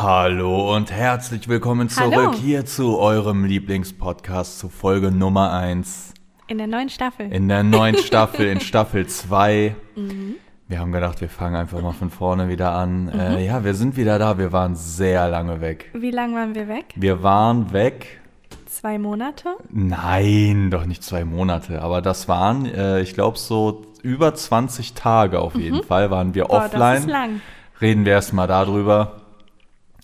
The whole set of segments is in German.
Hallo und herzlich willkommen zurück Hallo. hier zu eurem Lieblingspodcast zu Folge Nummer 1 In der neuen Staffel. in der neuen Staffel, in Staffel 2. Mhm. Wir haben gedacht, wir fangen einfach mal von vorne wieder an. Mhm. Äh, ja, wir sind wieder da. Wir waren sehr lange weg. Wie lange waren wir weg? Wir waren weg. Zwei Monate? Nein, doch nicht zwei Monate. Aber das waren, äh, ich glaube, so über 20 Tage auf jeden Fall waren wir Mhm. Boah, offline. das ist lang. Reden wir erstmal darüber.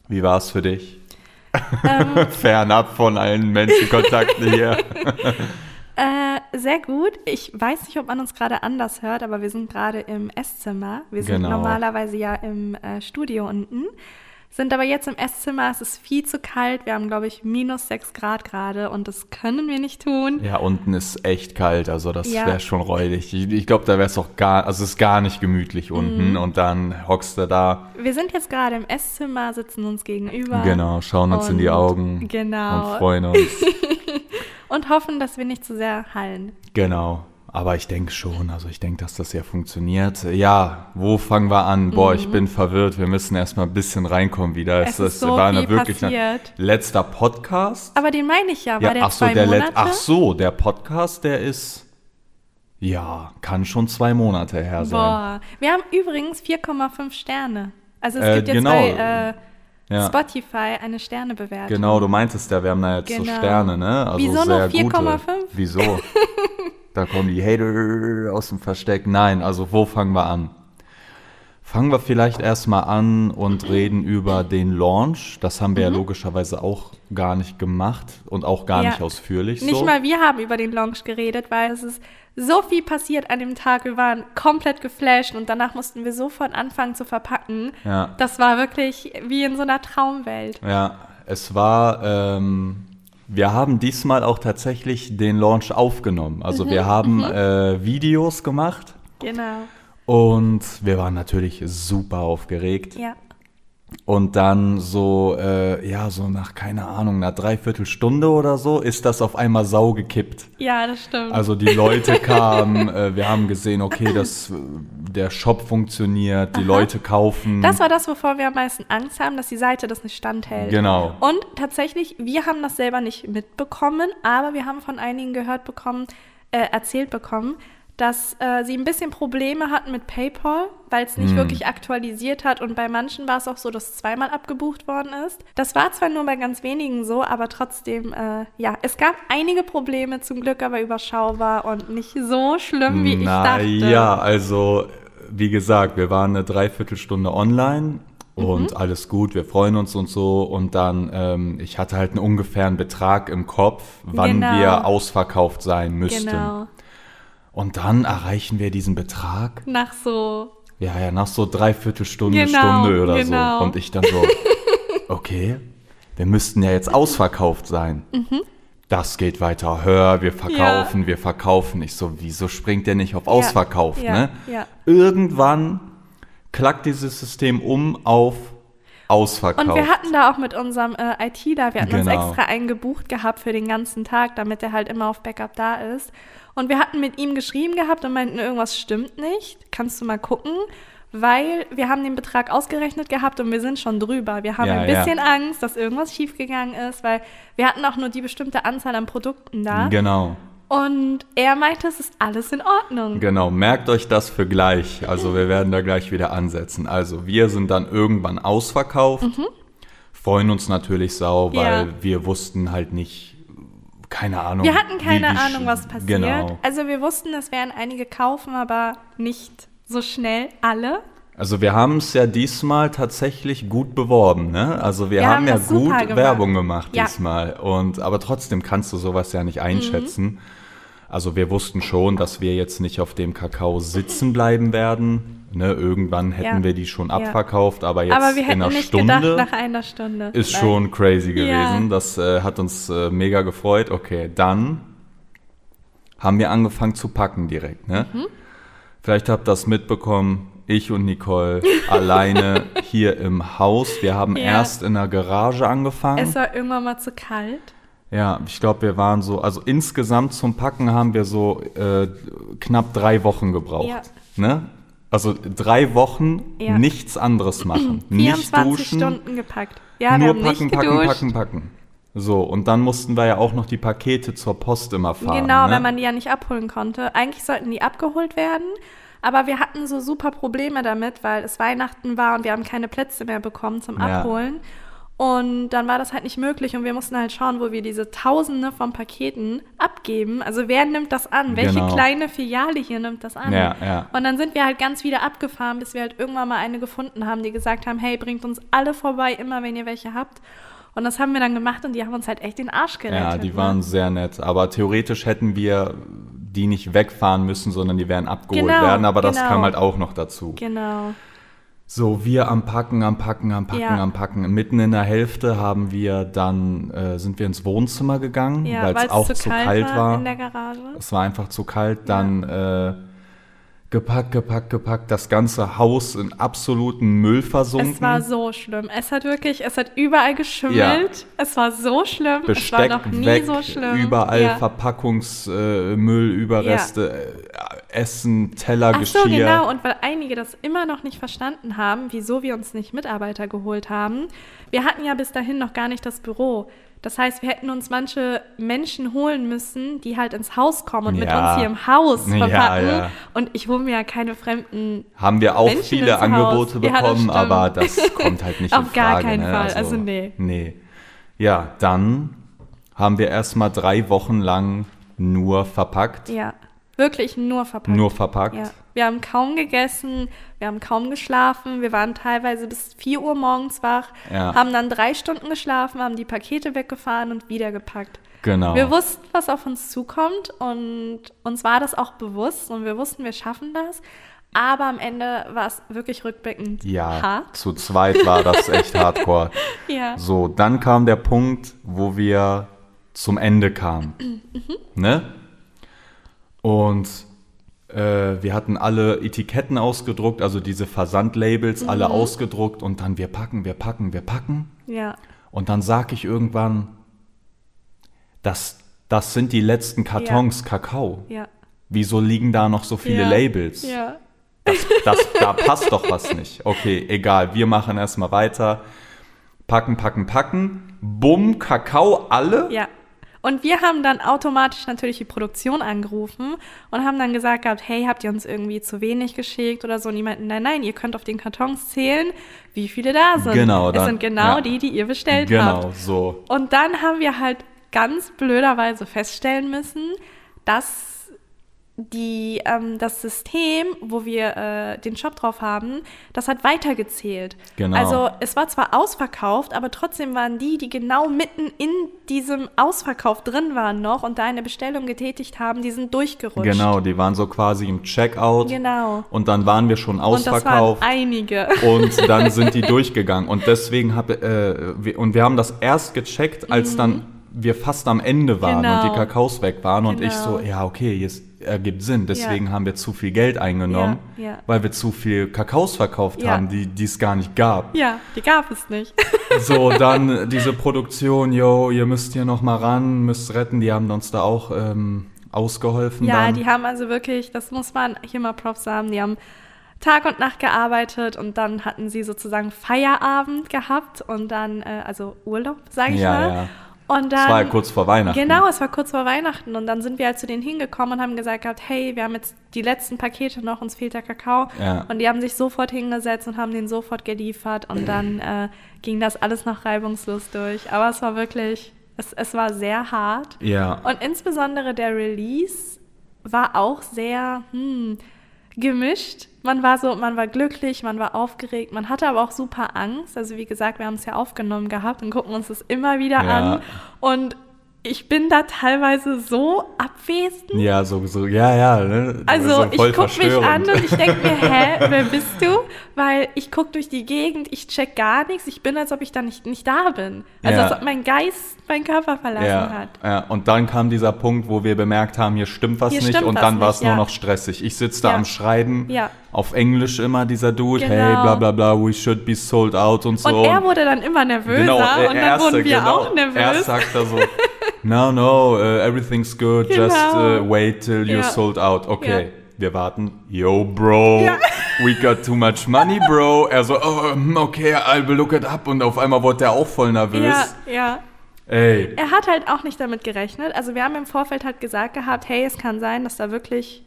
Wie war es für dich? Ähm. Fernab von allen Menschenkontakten hier. Äh, sehr gut. Ich weiß nicht, ob man uns gerade anders hört, aber wir sind gerade im Esszimmer. Wir sind Genau. normalerweise ja im äh, Studio unten. Sind aber jetzt im Esszimmer. Es ist viel zu kalt. Wir haben, glaube ich, minus 6 Grad gerade und das können wir nicht tun. Ja, unten ist echt kalt, also das Ja. wäre schon räudig. Ich, ich glaube, da wäre es auch gar, also es ist gar nicht gemütlich unten Mhm. und dann hockst du da, Wir sind jetzt gerade im Esszimmer, sitzen uns gegenüber. genau, schauen uns in die Augen genau. und freuen uns. Und hoffen, dass wir nicht zu sehr hallen. genau. Aber ich denke schon, also ich denke, dass das ja funktioniert. Ja, wo fangen wir an? Boah, ich bin verwirrt. Wir müssen erstmal ein bisschen reinkommen wieder. Mhm. Es ist so war eine wirklich ein letzter Podcast. Aber den meine ich ja. War Ja, der ach so, zwei der Monate? Ach so, der Podcast, der ist ja, kann schon zwei Monate her sein. Boah. Wir haben übrigens 4,5 Sterne. Also es Äh, gibt jetzt genau. bei äh, Ja. Spotify eine Sternebewertung. Genau, du meintest ja, wir haben da jetzt so Genau. Sterne, ne? Also Wieso sehr noch 4,5? gute. Wieso? da kommen die Hater aus dem Versteck. Nein, also wo fangen wir an? Fangen wir vielleicht erstmal an und reden über den Launch. Das haben wir Mhm. ja logischerweise auch gar nicht gemacht und auch gar Ja. nicht ausführlich. Nicht so. mal wir haben über den Launch geredet, weil es ist so viel passiert an dem Tag. Wir waren komplett geflasht und danach mussten wir sofort anfangen zu verpacken. Ja. Das war wirklich wie in so einer Traumwelt. Ja, es war, ähm, wir haben diesmal auch tatsächlich den Launch aufgenommen. Also Mhm, wir haben äh, Videos gemacht Genau. und wir waren natürlich super aufgeregt. Ja. Und dann so, äh, ja, so nach, keine Ahnung, einer Dreiviertelstunde oder so, ist das auf einmal sau gekippt. Ja, das stimmt. Also die Leute kamen, äh, wir haben gesehen, okay, dass äh, der Shop funktioniert, die Leute kaufen. das war das, wovor wir am meisten Angst haben, dass die Seite das nicht standhält. Genau. Und tatsächlich, wir haben das selber nicht mitbekommen, aber wir haben von einigen gehört bekommen, äh, erzählt bekommen, dass äh, sie ein bisschen Probleme hatten mit PayPal, weil es nicht Hm. wirklich aktualisiert hat. Und bei manchen war es auch so, dass es zweimal abgebucht worden ist. Das war zwar nur bei ganz wenigen so, aber trotzdem, äh, ja, es gab einige Probleme, zum Glück aber überschaubar und nicht so schlimm, wie ich dachte. Ja, also wie gesagt, wir waren eine Dreiviertelstunde online Mhm. und alles gut, wir freuen uns und so. Und dann, ähm, ich hatte halt einen ungefähren Betrag im Kopf, wann Genau. wir ausverkauft sein müssten. Genau. Und dann erreichen wir diesen Betrag. Nach so Ja, ja, nach so Dreiviertelstunde, Genau, Stunde oder genau. so. Und ich dann so, okay, wir müssten ja jetzt ausverkauft sein. Das geht weiter, hör, wir verkaufen, wir verkaufen. Ich so, wieso springt der nicht auf ausverkauft, ja, ne? ja. Irgendwann klackt dieses System um auf ausverkauft. Und wir hatten da auch mit unserem äh, ITler, wir hatten uns Genau. extra eingebucht gehabt für den ganzen Tag, damit er halt immer auf Backup da ist. Und wir hatten mit ihm geschrieben gehabt und meinten, irgendwas stimmt nicht. Kannst du mal gucken? Weil wir haben den Betrag ausgerechnet gehabt und wir sind schon drüber. Wir haben Ja, ein ja. bisschen Angst, dass irgendwas schiefgegangen ist, weil wir hatten auch nur die bestimmte Anzahl an Produkten da. Genau, Und er meinte, es ist alles in Ordnung. genau. Merkt euch das für gleich. Also wir werden da gleich wieder ansetzen. Also wir sind dann irgendwann ausverkauft. Freuen uns natürlich sau, weil Mhm. Ja. wir wussten halt nicht, keine Ahnung. Wir hatten keine wie- wie Ahnung, was passiert. Genau. Also wir wussten, es werden einige kaufen, aber nicht so schnell alle. Also wir haben es ja diesmal tatsächlich gut beworben, ne? Also wir, Wir haben, haben ja gut gemacht. Werbung gemacht Ja. diesmal. Und aber trotzdem kannst du sowas ja nicht einschätzen. Mhm. Also wir wussten schon, dass wir jetzt nicht auf dem Kakao sitzen bleiben werden. Ne? Irgendwann hätten Ja. wir die schon Ja. abverkauft, aber jetzt aber wir in einer Stunde gedacht, nach einer Stunde. ist Nein. schon crazy Ja. gewesen. Das äh, hat uns äh, mega gefreut. Okay, dann haben wir angefangen zu packen direkt. Ne? Mhm. Vielleicht habt ihr das mitbekommen. Ich und Nicole alleine hier im Haus. Wir haben Ja. erst in der Garage angefangen. Es war irgendwann mal zu kalt. Ja, ich glaube, wir waren so, also insgesamt zum Packen haben wir so äh, knapp drei Wochen gebraucht. Ja. Ne? Also drei Wochen Ja. nichts anderes machen. nicht 24 duschen, Stunden gepackt. Ja, nur packen, nicht packen, packen, packen. So, und dann mussten wir ja auch noch die Pakete zur Post immer fahren. Genau, ne? wenn man die ja nicht abholen konnte. Eigentlich sollten die abgeholt werden, aber wir hatten so super Probleme damit, weil es Weihnachten war und wir haben keine Plätze mehr bekommen zum Ja. Abholen. Und dann war das halt nicht möglich und wir mussten halt schauen, wo wir diese Tausende von Paketen abgeben. Also wer nimmt das an? Welche Genau. kleine Filiale hier nimmt das an? Ja, ja. Und dann sind wir halt ganz wieder abgefahren, bis wir halt irgendwann mal eine gefunden haben, die gesagt haben, hey, bringt uns alle vorbei, immer wenn ihr welche habt. Und das haben wir dann gemacht und die haben uns halt echt den Arsch gerettet. Ja, die ne? waren sehr nett. Aber theoretisch hätten wir die nicht wegfahren müssen, sondern die wären abgeholt Genau, werden. Aber das genau. kam halt auch noch dazu. Genau. So, wir am Packen, am Packen, am Packen, Ja. am Packen. Mitten in der Hälfte haben wir dann, äh, sind wir ins Wohnzimmer gegangen, Ja, weil es auch zu kalt, war. in der Garage. Es war einfach zu kalt. Dann äh, gepackt, gepackt, gepackt. Das ganze Haus in absoluten Müll versunken. Es war so schlimm. Es hat wirklich, es hat überall geschimmelt. Es war so schlimm. Besteck es war noch nie weg, so schlimm. überall ja. Verpackungsmüll, äh, Überreste, äh, Essen, Teller, Ach Geschirr. so, genau. Und weil einige das immer noch nicht verstanden haben, wieso wir uns nicht Mitarbeiter geholt haben. Wir hatten ja bis dahin noch gar nicht das Büro. Das heißt, wir hätten uns manche Menschen holen müssen, die halt ins Haus kommen und mit Ja. uns hier im Haus Ja, verpacken. ja. Und ich hole mir ja keine fremden Haben wir auch Menschen viele Haus. Angebote Ja, das bekommen, stimmt. aber das kommt halt nicht Auf in gar Frage. keinen ne? Fall. Also, nee. Nee. Ja, dann haben wir erstmal drei Wochen lang nur verpackt. Ja, wirklich nur verpackt. Nur verpackt. Ja. Wir haben kaum gegessen, wir haben kaum geschlafen, wir waren teilweise bis 4 Uhr morgens wach, Ja. haben dann drei Stunden geschlafen, haben die Pakete weggefahren und wieder gepackt. Genau. Wir wussten, was auf uns zukommt und uns war das auch bewusst und wir wussten, wir schaffen das. Aber am Ende war es wirklich rückblickend ja, hart. zu zweit war das echt hardcore. Ja. So, dann kam der Punkt, wo wir zum Ende kamen. Mhm. Ne? Und äh, wir hatten alle Etiketten ausgedruckt, also diese Versandlabels, Mhm. alle ausgedruckt und dann wir packen, wir packen, wir packen. Ja. Und dann sag ich irgendwann, das, das sind die letzten Kartons Kakao. Ja. Wieso liegen da noch so viele ja. Labels? Ja. Das, das, da passt doch was nicht. Okay, egal, wir machen erstmal weiter. Packen, packen, packen. Bumm, Kakao, alle. Ja. Und wir haben dann automatisch natürlich die Produktion angerufen und haben dann gesagt gehabt, hey, habt ihr uns irgendwie zu wenig geschickt oder so? Und die meinten, nein, nein, ihr könnt auf den Kartons zählen, wie viele da sind. Genau, Es dann- sind genau ja. die, die ihr bestellt Genau, habt. so. Und dann haben wir halt ganz blöderweise feststellen müssen, dass die, ähm, das System, wo wir äh, den Shop drauf haben, das hat weitergezählt. Genau. Also es war zwar ausverkauft, aber trotzdem waren die, die genau mitten in diesem Ausverkauf drin waren noch und da eine Bestellung getätigt haben, die sind durchgerutscht. Genau, die waren so quasi im Checkout. Genau. Und dann waren wir schon Und das waren ausverkauft. einige. Und dann sind die durchgegangen. Und deswegen habe äh, wir, und wir haben das erst gecheckt, als dann wir fast am Ende waren Mhm. Genau. und die Kakaos weg waren. Und ich Genau. so, ja, okay, jetzt ergibt Sinn. Deswegen haben wir zu viel Geld eingenommen, Ja, ja. weil wir zu viel Kakaos verkauft Ja. haben, die die es gar nicht gab. Ja, die gab es nicht. So, dann diese Produktion, yo, ihr müsst hier noch mal ran, müsst retten. Die haben uns da auch ähm, ausgeholfen. Ja, dann. die haben also wirklich, das muss man hier mal Props haben, die haben Tag und Nacht gearbeitet und dann hatten sie sozusagen Feierabend gehabt und dann, äh, also Urlaub, sage ich Ja, mal. Und dann, Das war ja kurz vor Weihnachten. Genau, es war kurz vor Weihnachten und dann sind wir halt zu denen hingekommen und haben gesagt gehabt, hey, wir haben jetzt die letzten Pakete noch, uns fehlt der Kakao. Ja. Und die haben sich sofort hingesetzt und haben den sofort geliefert und dann äh, ging das alles noch reibungslos durch. Aber es war wirklich, es, es war sehr hart. Ja. Und insbesondere der Release war auch sehr hm, gemischt. Man war so, man war glücklich, man war aufgeregt, man hatte aber auch super Angst. Also wie gesagt, wir haben es ja aufgenommen gehabt und gucken uns das immer wieder Ja. an. Und ich bin da teilweise so abwesend. Ja, so, so, ja, ja. Ne? Also so ich gucke mich an und ich denke mir, hä, wer bist du? Weil ich gucke durch die Gegend, ich check gar nichts. Ich bin, als ob ich da nicht, nicht da bin. Also Ja. als ob mein Geist meinen Körper verlassen ja, hat. ja, und dann kam dieser Punkt, wo wir bemerkt haben, hier stimmt was Hier nicht stimmt und was dann war es nicht, nur ja. noch stressig. Ich sitze da Ja. am Schreiben, Ja. Auf Englisch immer dieser Dude, Genau. hey, bla bla bla, we should be sold out und so. Und er wurde dann immer nervöser genau, äh, und dann erste, wurden wir genau, auch nervös. Erst sagt er so, no, no, uh, everything's good, just Genau. uh, wait till you're Ja. sold out. Okay, wir warten. Yo, Bro, we got too much money, Bro. Er so, oh, hm, okay, I'll look it up. Und auf einmal wurde er auch voll nervös. Ja, ja. Ey, Er hat halt auch nicht damit gerechnet. Also wir haben im Vorfeld halt gesagt gehabt, hey, es kann sein, dass da wirklich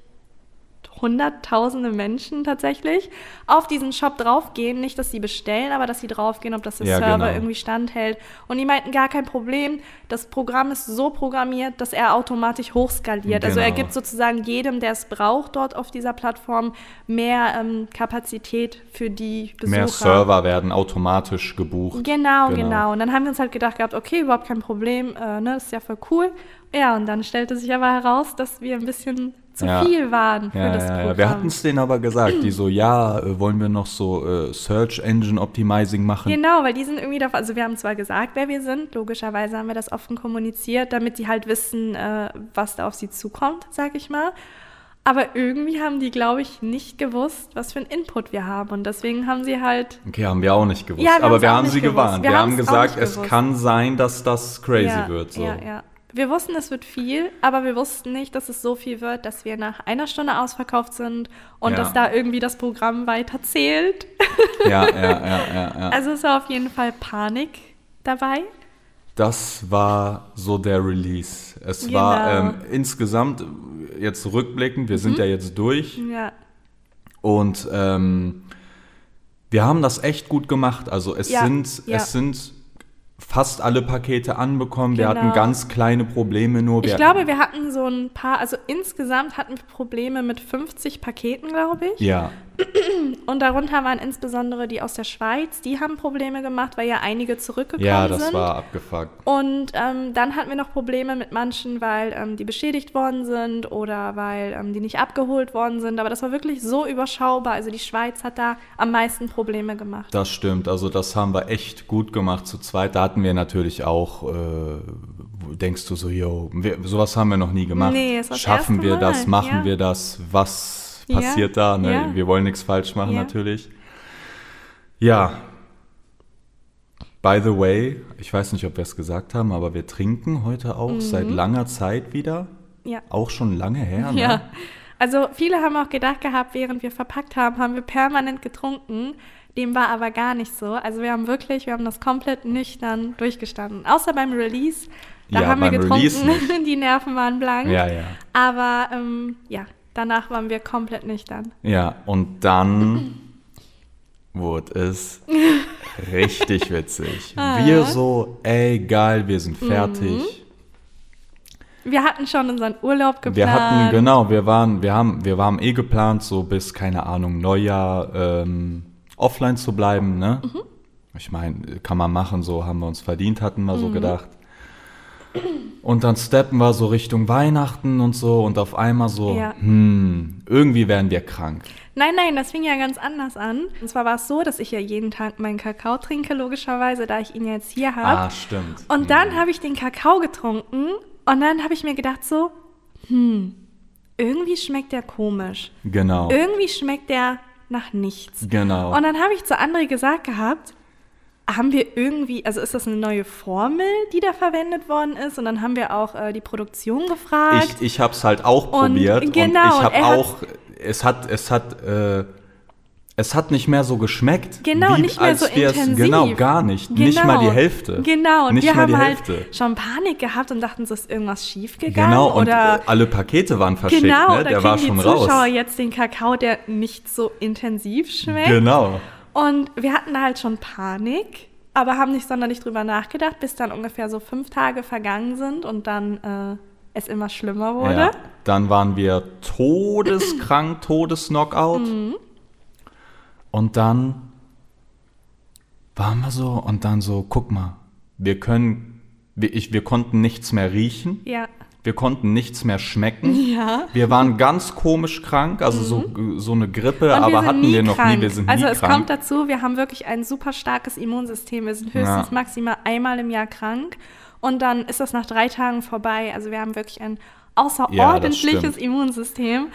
hunderttausende Menschen tatsächlich auf diesen Shop draufgehen. Nicht, dass sie bestellen, aber dass sie draufgehen, ob das der Ja, Server genau. irgendwie standhält. Und die meinten, gar kein Problem. Das Programm ist so programmiert, dass er automatisch hochskaliert. Also er Genau. gibt sozusagen jedem, der es braucht, dort auf dieser Plattform mehr ähm, Kapazität für die Besucher. mehr Server werden automatisch gebucht. Genau, Genau. genau, Und dann haben wir uns halt gedacht gehabt, okay, überhaupt kein Problem, äh, ne, das ist ja voll cool. Ja, und dann stellte sich aber heraus, dass wir ein bisschen zu Ja. viel waren für Ja, das Programm. ja. Wir hatten es denen aber gesagt. Die so, ja, äh, wollen wir noch so äh, Search Engine Optimizing machen? Genau, weil die sind irgendwie davon, also wir haben zwar gesagt, wer wir sind, logischerweise haben wir das offen kommuniziert, damit die halt wissen, äh, was da auf sie zukommt, sag ich mal. Aber irgendwie haben die, glaube ich, nicht gewusst, was für einen Input wir haben. Und deswegen haben sie halt Okay, haben wir auch nicht gewusst. Ja, wir aber wir haben sie gewusst. gewarnt. Wir Wir, haben gesagt, es kann sein, dass das crazy ja, wird. So. Ja, ja. Wir wussten, es wird viel, aber wir wussten nicht, dass es so viel wird, dass wir nach einer Stunde ausverkauft sind und Ja. dass da irgendwie das Programm weiter zählt. ja, ja, ja, ja, ja. Also es war auf jeden Fall Panik dabei. Das war so der Release. Es war Genau. ähm, insgesamt, jetzt rückblickend, wir Mhm. sind ja jetzt durch Ja, und ähm, wir haben das echt gut gemacht. Also es Ja, sind, ja. es sind fast alle Pakete anbekommen. Wir Genau. hatten ganz kleine Probleme nur. ich Wir glaube, wir hatten so ein paar, also insgesamt hatten wir Probleme mit 50 Paketen, glaube ich. ja, Und darunter waren insbesondere die aus der Schweiz, die haben Probleme gemacht, weil ja einige zurückgekommen ja, das sind. war abgefuckt. Und ähm, dann hatten wir noch Probleme mit manchen, weil ähm, die beschädigt worden sind oder weil ähm, die nicht abgeholt worden sind. Aber das war wirklich so überschaubar. Also die Schweiz hat da am meisten Probleme gemacht. Das stimmt, also das haben wir echt gut gemacht zu zweit. Da hatten wir natürlich auch, äh, denkst du so, yo, wir, sowas haben wir noch nie gemacht. Nee, ist das Schaffen wir das, machen ja. wir das, was Ja, passiert da? Ne? ja. Wir wollen nichts falsch machen Ja. natürlich. Ja. By the way, ich weiß nicht, ob wir es gesagt haben, aber wir trinken heute auch Mhm. seit langer Zeit wieder. Ja. Auch schon lange her. Ne? Ja. Also viele haben auch gedacht gehabt, während wir verpackt haben, haben wir permanent getrunken. Dem war aber gar nicht so. Also wir haben wirklich, wir haben das komplett nüchtern durchgestanden. Außer beim Release. Da Ja, haben wir beim getrunken, die Nerven waren blank. Ja, ja. Aber ähm, ja, danach waren wir komplett nüchtern. Ja, und dann wurde es richtig witzig. Ah. Wir so, ey, geil, wir sind Mhm. fertig. Wir hatten schon unseren Urlaub geplant. Wir hatten, genau, wir waren, wir haben, wir waren eh geplant, so bis, keine Ahnung, Neujahr ähm, offline zu bleiben, ne? Mhm. Ich meine, kann man machen, so haben wir uns verdient, hatten wir Mhm. so gedacht. Und dann steppen wir so Richtung Weihnachten und so und auf einmal so, Ja. hm, irgendwie werden wir krank. Nein, nein, das fing ja ganz anders an. Und zwar war es so, dass ich ja jeden Tag meinen Kakao trinke, logischerweise, da ich ihn jetzt hier habe. Ah, stimmt. Und dann habe ich den Kakao getrunken und dann habe ich mir gedacht so, hm, irgendwie schmeckt der komisch. Genau. Irgendwie schmeckt der nach nichts. Genau. Und dann habe ich zu André gesagt gehabt, haben wir irgendwie, also ist das eine neue Formel, die da verwendet worden ist? Und dann haben wir auch äh, die Produktion gefragt. Ich, ich habe es halt auch Und probiert genau, und ich und habe auch, es hat, es hat, äh, es hat nicht mehr so geschmeckt. Genau, wie, nicht mehr als so intensiv. Genau, gar nicht. Nicht mal die Hälfte. Genau, und nicht wir mal haben die halt Hälfte. schon Panik gehabt und dachten, es ist irgendwas schiefgegangen. Genau, und oder äh, alle Pakete waren verschickt, genau, ne? Der war die schon Zuschauer raus. jetzt den Kakao, der nicht so intensiv schmeckt. Genau. Und wir hatten da halt schon Panik, aber haben nicht sonderlich drüber nachgedacht, bis dann ungefähr so fünf Tage vergangen sind und dann äh, es immer schlimmer wurde. Ja. Dann waren wir todeskrank, Todesknockout. Mhm. Und dann waren wir so und dann so, guck mal, wir können, wir, ich, wir konnten nichts mehr riechen. Ja. Wir konnten nichts mehr schmecken. Ja. Wir waren ganz komisch krank, also so, so eine Grippe, Mhm. Aber hatten wir noch krank. nie. Wir sind also nie es krank. kommt dazu, wir haben wirklich ein super starkes Immunsystem. Wir sind höchstens Ja. maximal einmal im Jahr krank und dann ist das nach drei Tagen vorbei. Also wir haben wirklich ein außerordentliches stimmt. Immunsystem.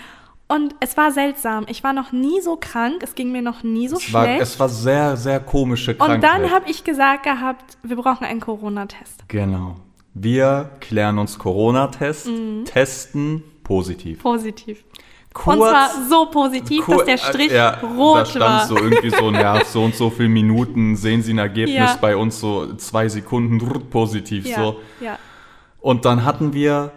Und es war seltsam. Ich war noch nie so krank. Es ging mir noch nie so es, war, schlecht. es war sehr, sehr komische Krankheit. und dann habe ich gesagt gehabt, wir brauchen einen Corona-Test. Genau. Wir klären uns Corona-Test, Mhm. testen positiv. Positiv. kurz. und zwar so positiv, dass der Strich äh, ja, rot da stand war. so irgendwie so, ja, so und so viele Minuten sehen Sie ein Ergebnis Ja. bei uns so zwei Sekunden positiv ja, so. ja, Und dann hatten wir,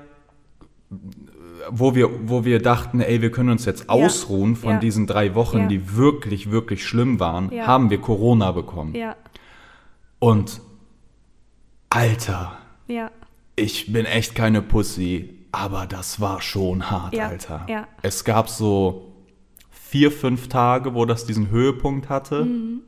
wo wir, wo wir dachten, ey, wir können uns jetzt ausruhen von diesen drei Wochen, die wirklich, wirklich schlimm waren, haben wir Corona bekommen. ja, Und Alter, ja. ich bin echt keine Pussy, aber das war schon hart, Ja, Alter. ja. Es gab so vier, fünf Tage, wo das diesen Höhepunkt hatte. Mhm.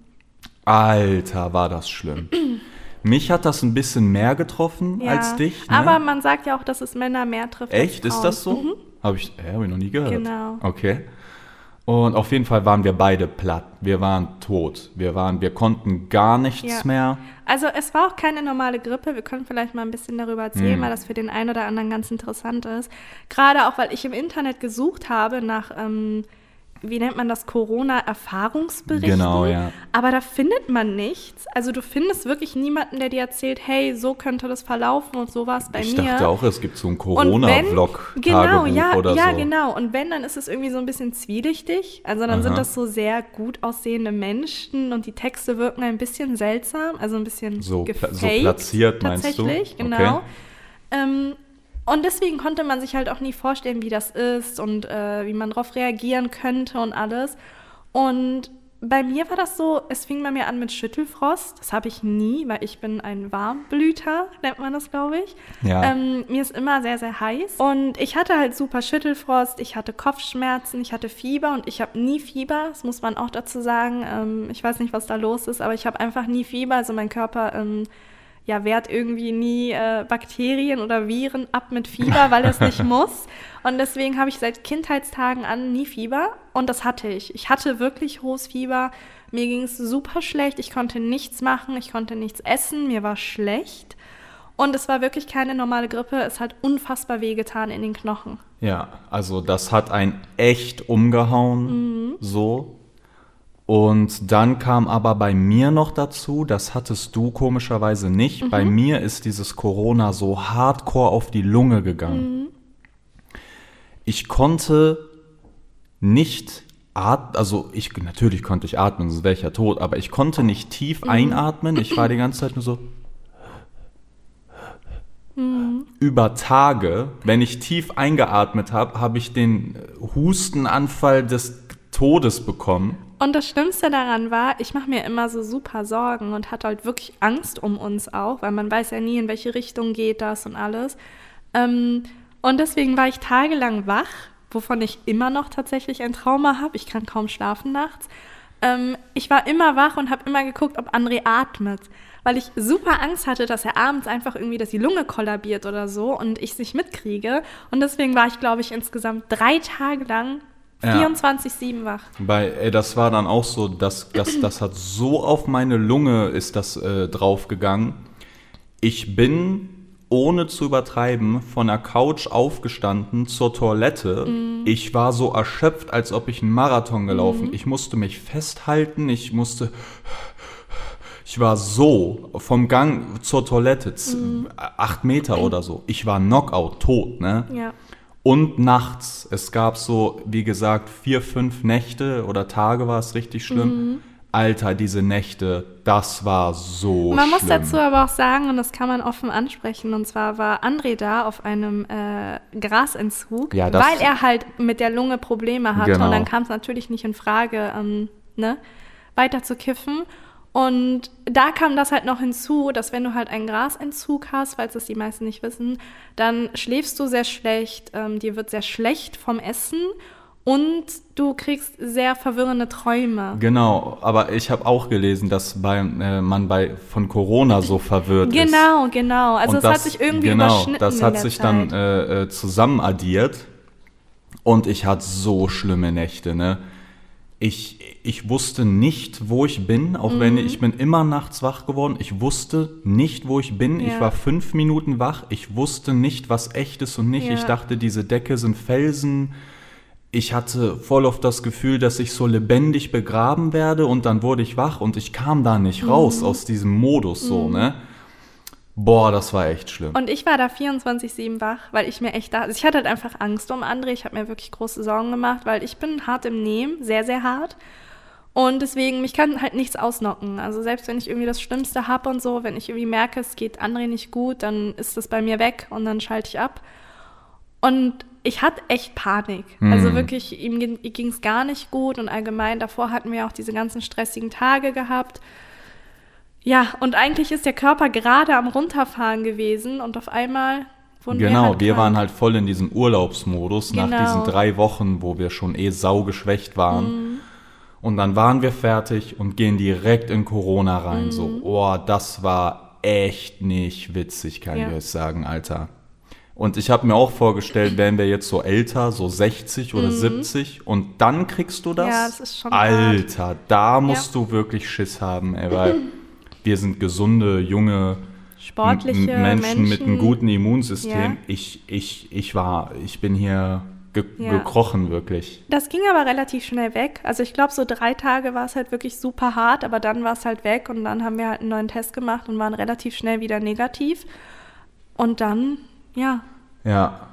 Alter, war das schlimm. Mich hat das ein bisschen mehr getroffen ja. als dich. Ne? Aber man sagt ja auch, dass es Männer mehr trifft. als Echt? Ist das so? Habe ich, äh, hab ich noch nie gehört. Genau. Okay. Und auf jeden Fall waren wir beide platt. Wir waren tot. Wir waren, wir konnten gar nichts Ja. mehr. Also es war auch keine normale Grippe. Wir können vielleicht mal ein bisschen darüber Hm. erzählen, weil das für den einen oder anderen ganz interessant ist. Gerade auch, weil ich im Internet gesucht habe nach, ähm, wie nennt man das, Corona-Erfahrungsberichten. Genau, ja. Aber da findet man nichts. Also du findest wirklich niemanden, der dir erzählt, hey, so könnte das verlaufen und so war es bei ich mir. dachte auch, es gibt so einen Corona-Vlog, genau, ja, oder ja, so. genau. Und wenn, dann ist es irgendwie so ein bisschen zwielichtig. Also dann Aha. sind das so sehr gut aussehende Menschen und die Texte wirken ein bisschen seltsam, also ein bisschen So gefaked, so platziert, meinst du? tatsächlich, Okay. genau. Ähm, und deswegen konnte man sich halt auch nie vorstellen, wie das ist und äh, wie man darauf reagieren könnte und alles. Und bei mir war das so, es fing bei mir an mit Schüttelfrost. Das habe ich nie, weil ich bin ein Warmblüter, nennt man das, glaube ich. Ja. Ähm, mir ist immer sehr, sehr heiß. Und ich hatte halt super Schüttelfrost, ich hatte Kopfschmerzen, ich hatte Fieber und ich habe nie Fieber, das muss man auch dazu sagen. Ähm, ich weiß nicht, was da los ist, aber ich habe einfach nie Fieber. Also mein Körper ähm, ja, wehrt irgendwie nie äh, Bakterien oder Viren ab mit Fieber, weil es nicht muss. Und deswegen habe ich seit Kindheitstagen an nie Fieber. Und das hatte ich. Ich hatte wirklich hohes Fieber. Mir ging es super schlecht. Ich konnte nichts machen. Ich konnte nichts essen. Mir war schlecht. Und es war wirklich keine normale Grippe. Es hat unfassbar wehgetan in den Knochen. Ja, also das hat einen echt umgehauen, Mhm. so. Und dann kam aber bei mir noch dazu, das hattest du komischerweise nicht, Mhm. bei mir ist dieses Corona so hardcore auf die Lunge gegangen. Mhm. Ich konnte nicht atmen, also ich, natürlich konnte ich atmen, sonst wäre ich ja tot, aber ich konnte nicht tief Mhm. einatmen, ich war die ganze Zeit nur so Mhm. über Tage, wenn ich tief eingeatmet habe, habe ich den Hustenanfall des Todes bekommen. Und das Schlimmste daran war, ich mache mir immer so super Sorgen und hatte halt wirklich Angst um uns auch, weil man weiß ja nie, in welche Richtung geht das und alles. Ähm, und deswegen war ich tagelang wach, wovon ich immer noch tatsächlich ein Trauma habe. Ich kann kaum schlafen nachts. Ähm, ich war immer wach und habe immer geguckt, ob André atmet, weil ich super Angst hatte, dass er abends einfach irgendwie, dass die Lunge kollabiert oder so und ich es nicht mitkriege. Und deswegen war ich, glaube ich, insgesamt drei Tage lang Ja. 24-7 wach. Bei, ey, das war dann auch so, dass, dass das hat so auf meine Lunge ist das äh, draufgegangen. Ich bin ohne zu übertreiben von der Couch aufgestanden zur Toilette. Ich war so erschöpft, als ob ich einen Marathon gelaufen. Ich musste mich festhalten, ich musste ich war so vom Gang zur Toilette, z- acht Meter oder so. Ich war Knockout, tot, ne? Ja. Und nachts. Es gab so, wie gesagt, vier, fünf Nächte oder Tage war es richtig schlimm. Alter, diese Nächte, das war so Man muss schlimm. dazu aber auch sagen, und das kann man offen ansprechen, und zwar war André da auf einem äh, Grasentzug, Ja, weil er halt mit der Lunge Probleme hatte. Genau. Und dann kam es natürlich nicht in Frage, ähm, ne, weiter zu kiffen. Und da kam das halt noch hinzu, dass wenn du halt einen Grasentzug hast, falls es die meisten nicht wissen, dann schläfst du sehr schlecht, ähm, dir wird sehr schlecht vom Essen und du kriegst sehr verwirrende Träume. Genau, aber ich habe auch gelesen, dass bei, äh, man bei von Corona so verwirrt ist. Genau, genau. Also es hat sich irgendwie genau, überschnitten. Das in hat der sich Zeit. dann äh, äh, zusammen addiert und ich hatte so schlimme Nächte, ne? Ich, ich wusste nicht, wo ich bin, auch Mhm. wenn ich bin immer nachts wach geworden. Ich wusste nicht, wo ich bin. Ich Ja. war fünf Minuten wach. Ich wusste nicht, was echt ist und nicht. Ja. Ich dachte, diese Decke sind Felsen. Ich hatte voll oft das Gefühl, dass ich so lebendig begraben werde und dann wurde ich wach und ich kam da nicht Mhm. raus aus diesem Modus so, ne? Boah, das war echt schlimm. Und ich war da 24-7 wach, weil ich mir echt da, also ich hatte halt einfach Angst um André. Ich habe mir wirklich große Sorgen gemacht, weil ich bin hart im Nehmen, sehr, sehr hart. Und deswegen, mich kann halt nichts ausnocken. Also selbst wenn ich irgendwie das Schlimmste habe und so, wenn ich irgendwie merke, es geht André nicht gut, dann ist das bei mir weg und dann schalte ich ab. Und ich hatte echt Panik. Mhm. Also wirklich, ihm ging es gar nicht gut und allgemein davor hatten wir auch diese ganzen stressigen Tage gehabt. Ja, und eigentlich ist der Körper gerade am Runterfahren gewesen und auf einmal wurden genau, wir halt wir waren halt voll in diesem Urlaubsmodus nach Genau. diesen drei Wochen, wo wir schon eh saugeschwächt waren. Mhm. Und dann waren wir fertig und gehen direkt in Corona rein. Mhm. So, oh, das war echt nicht witzig, kann Ja. ich euch sagen, Alter. Und ich habe mir auch vorgestellt, wären wir jetzt so älter, so 60 oder 70 und dann kriegst du das. Mhm. Ja, das ist schon Alter, da musst du wirklich Schiss haben, ey, weil wir sind gesunde, junge sportliche M- Menschen, mit einem guten Immunsystem. Ja. Ich, ich, ich war, ich bin hier ge Ja. gekrochen, wirklich. Das ging aber relativ schnell weg. Also ich glaube, so drei Tage war es halt wirklich super hart, aber dann war es halt weg und dann haben wir halt einen neuen Test gemacht und waren relativ schnell wieder negativ. Und dann, ja, Ja.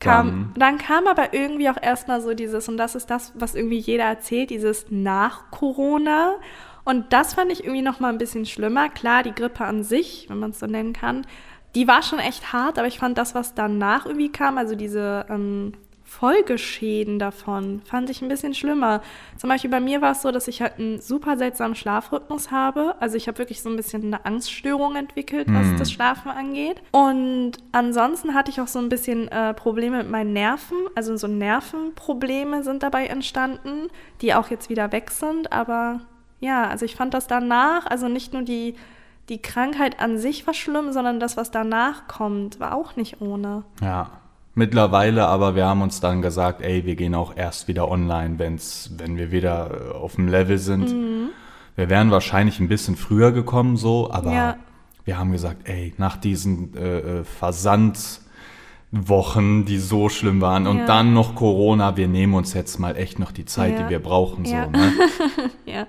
kam, dann kam aber irgendwie auch erstmal so dieses, und das ist das, was irgendwie jeder erzählt, dieses nach Corona. Und das fand ich irgendwie noch mal ein bisschen schlimmer. Klar, die Grippe an sich, wenn man es so nennen kann, die war schon echt hart, aber ich fand das, was danach irgendwie kam, also diese ähm, Folgeschäden davon, fand ich ein bisschen schlimmer. Zum Beispiel bei mir war es so, dass ich halt einen super seltsamen Schlafrhythmus habe. Also ich habe wirklich so ein bisschen eine Angststörung entwickelt, was Mhm. das Schlafen angeht. Und ansonsten hatte ich auch so ein bisschen äh, Probleme mit meinen Nerven. Also so Nervenprobleme sind dabei entstanden, die auch jetzt wieder weg sind. Aber ja, also ich fand das danach, also nicht nur die, die Krankheit an sich war schlimm, sondern das, was danach kommt, war auch nicht ohne. Ja. Mittlerweile aber, wir haben uns dann gesagt, ey, wir gehen auch erst wieder online, wenn's, wenn wir wieder äh, auf dem Level sind. Mhm. Wir wären wahrscheinlich ein bisschen früher gekommen, so, aber Ja. wir haben gesagt, ey, nach diesen äh, äh, Versandwochen, die so schlimm waren, und Ja. dann noch Corona, wir nehmen uns jetzt mal echt noch die Zeit, Ja. die wir brauchen, so, Ja. ne? Ja,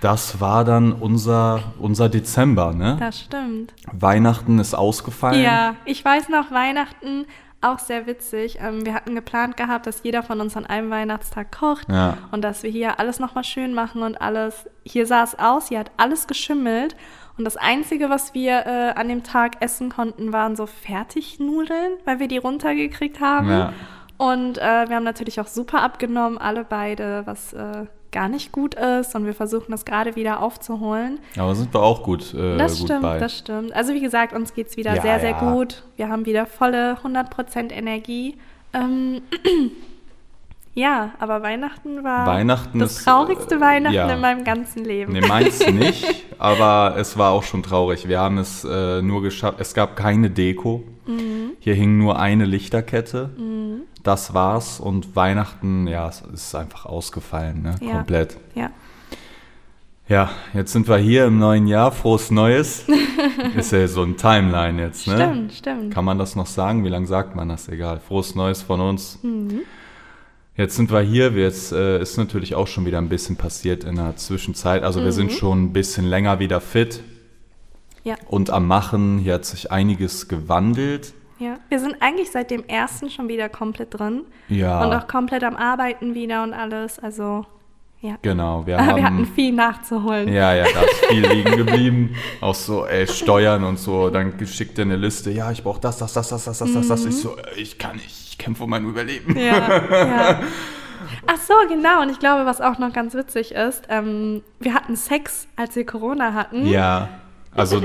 das war dann unser, unser Dezember, ne? das stimmt. Weihnachten ist ausgefallen. Ja, ich weiß noch, Weihnachten auch sehr witzig. Ähm, wir hatten geplant gehabt, dass jeder von uns an einem Weihnachtstag kocht und dass wir hier alles nochmal schön machen und alles. Hier sah es aus, hier hat alles geschimmelt. Und das Einzige, was wir äh, an dem Tag essen konnten, waren so Fertignudeln, weil wir die runtergekriegt haben. Ja. Und äh, wir haben natürlich auch super abgenommen, alle beide, was äh, gar nicht gut ist. Und wir versuchen das gerade wieder aufzuholen. Aber sind wir auch gut, äh, Das gut stimmt, bei. das stimmt. Also wie gesagt, uns geht es wieder Ja, sehr, sehr ja. gut. Wir haben wieder volle 100% Energie. Ähm, ja, aber Weihnachten war Weihnachten das ist, traurigste äh, Weihnachten ja. in meinem ganzen Leben. Nee, meins nicht, aber es war auch schon traurig. Wir haben es äh, nur geschafft, es gab keine Deko. Mhm. Hier hing nur eine Lichterkette. Das war's und Weihnachten, ja, es ist einfach ausgefallen, ne? Ja. Komplett. Ja. Ja, jetzt sind wir hier im neuen Jahr. Frohes Neues. ist ja so ein Timeline jetzt, ne? Stimmt, stimmt. Kann man das noch sagen? Wie lange sagt man das? Egal. Frohes Neues von uns. Mhm. Jetzt sind wir hier. Jetzt äh, ist natürlich auch schon wieder ein bisschen passiert in der Zwischenzeit. Also wir sind schon ein bisschen länger wieder fit Mhm. Ja. und am Machen. Hier hat sich einiges gewandelt. Ja. Wir sind eigentlich seit dem ersten schon wieder komplett drin. Ja, Und auch komplett am Arbeiten wieder und alles. Also, ja. genau. Wir, wir haben, hatten viel nachzuholen. Ja, ja, da ist viel liegen geblieben. Auch so, ey, Steuern und so. Dann schickt er eine Liste. Ja, ich brauche das, das, das, das, das, das, das, das. Ich so, äh, ich kann nicht. Ich kämpfe um mein Überleben. Ja, ja. Ach so, genau. Und ich glaube, was auch noch ganz witzig ist, ähm, wir hatten Sex, als wir Corona hatten. Ja, also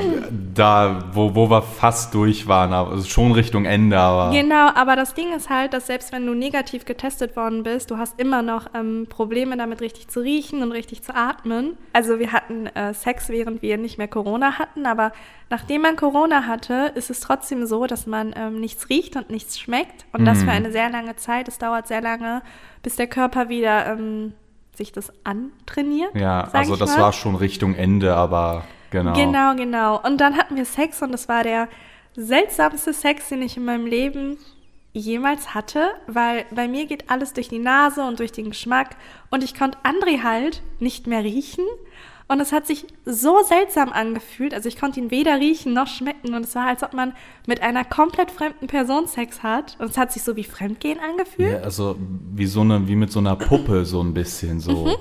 da, wo, wo wir fast durch waren, aber also schon Richtung Ende, aber Genau, aber das Ding ist halt, dass selbst wenn du negativ getestet worden bist, du hast immer noch ähm, Probleme damit richtig zu riechen und richtig zu atmen. Also wir hatten äh, Sex, während wir nicht mehr Corona hatten, aber nachdem man Corona hatte, ist es trotzdem so, dass man ähm, nichts riecht und nichts schmeckt und das Mhm. für eine sehr lange Zeit. Es dauert sehr lange, bis der Körper wieder ähm, sich das antrainiert. ja, also das mal. war schon Richtung Ende, aber genau. Genau, genau. Und dann hatten wir Sex und es war der seltsamste Sex, den ich in meinem Leben jemals hatte, weil bei mir geht alles durch die Nase und durch den Geschmack und ich konnte André halt nicht mehr riechen Und es hat sich so seltsam angefühlt. Also ich konnte ihn weder riechen noch schmecken. Und es war, als ob man mit einer komplett fremden Person Sex hat. Und es hat sich so wie Fremdgehen angefühlt. Ja, also wie so eine, wie mit so einer Puppe so ein bisschen so. Mhm.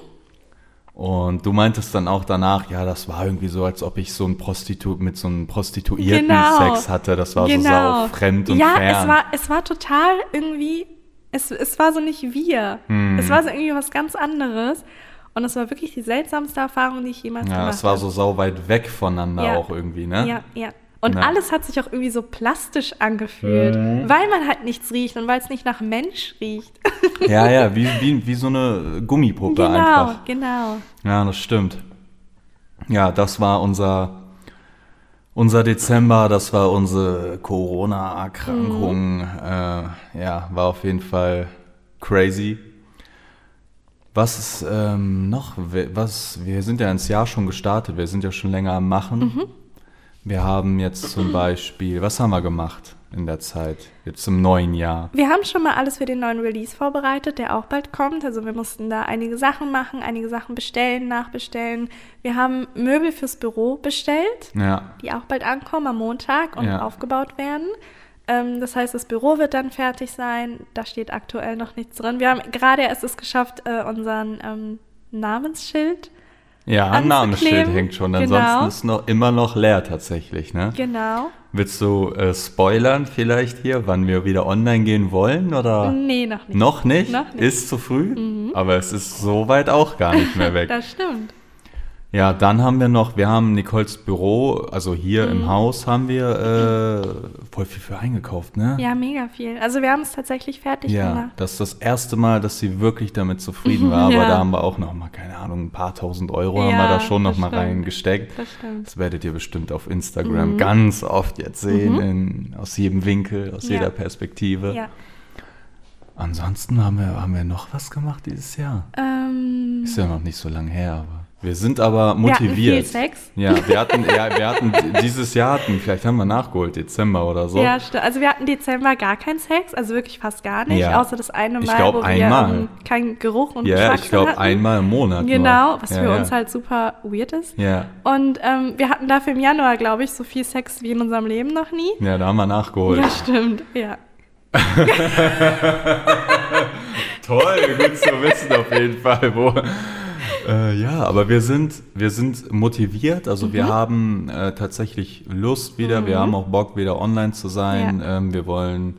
Und du meintest dann auch danach, ja, das war irgendwie so, als ob ich so ein Prostitu mit so einem Prostituierten Genau. Sex hatte. Das war so sau fremd und ja, fern. es war, es war total irgendwie, es, es war so nicht wir. Hm. Es war so irgendwie was ganz anderes. Und es war wirklich die seltsamste Erfahrung, die ich jemals ja, gemacht es war habe. so sau weit weg voneinander Ja. auch irgendwie, ne? Ja, ja. Und Ja. alles hat sich auch irgendwie so plastisch angefühlt, Mhm. weil man halt nichts riecht und weil es nicht nach Mensch riecht. Ja, ja, wie, wie, wie so eine Gummipuppe genau, einfach. genau. Ja, das stimmt. Ja, das war unser, unser Dezember, das war unsere Corona-Erkrankung. Äh, ja, war auf jeden Fall crazy. Was ist ähm, noch? Was, wir sind ja ins Jahr schon gestartet, wir sind ja schon länger am Machen. Wir haben jetzt zum Beispiel, was haben wir gemacht in der Zeit, jetzt im neuen Jahr? Wir haben schon mal alles für den neuen Release vorbereitet, der auch bald kommt. Also wir mussten da einige Sachen machen, einige Sachen bestellen, nachbestellen. Wir haben Möbel fürs Büro bestellt, Ja, die auch bald ankommen am Montag und Ja. aufgebaut werden. Ähm, das heißt, das Büro wird dann fertig sein. Da steht aktuell noch nichts drin. Wir haben gerade erst es geschafft, äh, unseren ähm, Namensschild. Ja ein Namensschild hängt schon, genau. ansonsten ist noch immer noch leer tatsächlich, ne? Genau. Willst du äh, spoilern vielleicht hier, wann wir wieder online gehen wollen oder Nee, noch nicht. noch nicht? Noch nicht. Ist zu früh, aber es ist soweit auch gar nicht mehr weg. Das stimmt. Ja, dann haben wir noch, wir haben Nicoles Büro, also hier Mhm. im Haus haben wir äh, voll viel für eingekauft, ne? Ja, mega viel. Also wir haben es tatsächlich fertig Ja, gemacht. das ist das erste Mal, dass sie wirklich damit zufrieden war, Ja. aber da haben wir auch noch mal, keine Ahnung, ein paar tausend Euro haben Ja, wir da schon noch das mal stimmt. reingesteckt. Das stimmt. Das werdet ihr bestimmt auf Instagram ganz oft jetzt sehen, in, aus jedem Winkel, aus Mhm. Ja. jeder Perspektive. Ja. Ansonsten haben wir, haben wir noch was gemacht dieses Jahr. Ähm, Ist ja noch nicht so lange her, aber wir sind aber Wir hatten motiviert. viel Sex. Ja, wir hatten, ja, wir hatten dieses Jahr hatten, vielleicht haben wir nachgeholt, Dezember oder so. Ja, sti- also wir hatten Dezember gar keinen Sex, also wirklich fast gar nicht, Ja. außer das eine Ich Mal, glaub, wo wir einmal. ähm, keinen Geruch und Ja, Geschmack ich glaube einmal im Monat. nur. Genau, was ja, für ja. uns halt super weird ist. Ja. Und ähm, wir hatten dafür im Januar, glaube ich, so viel Sex wie in unserem Leben noch nie. ja, da haben wir nachgeholt. Ja, stimmt, ja. Toll, gut zu wissen auf jeden Fall. Wo, äh, ja, aber wir sind, wir sind motiviert. Also Mhm. wir haben äh, tatsächlich Lust wieder. Wir haben auch Bock, wieder online zu sein. Ja. Ähm, wir wollen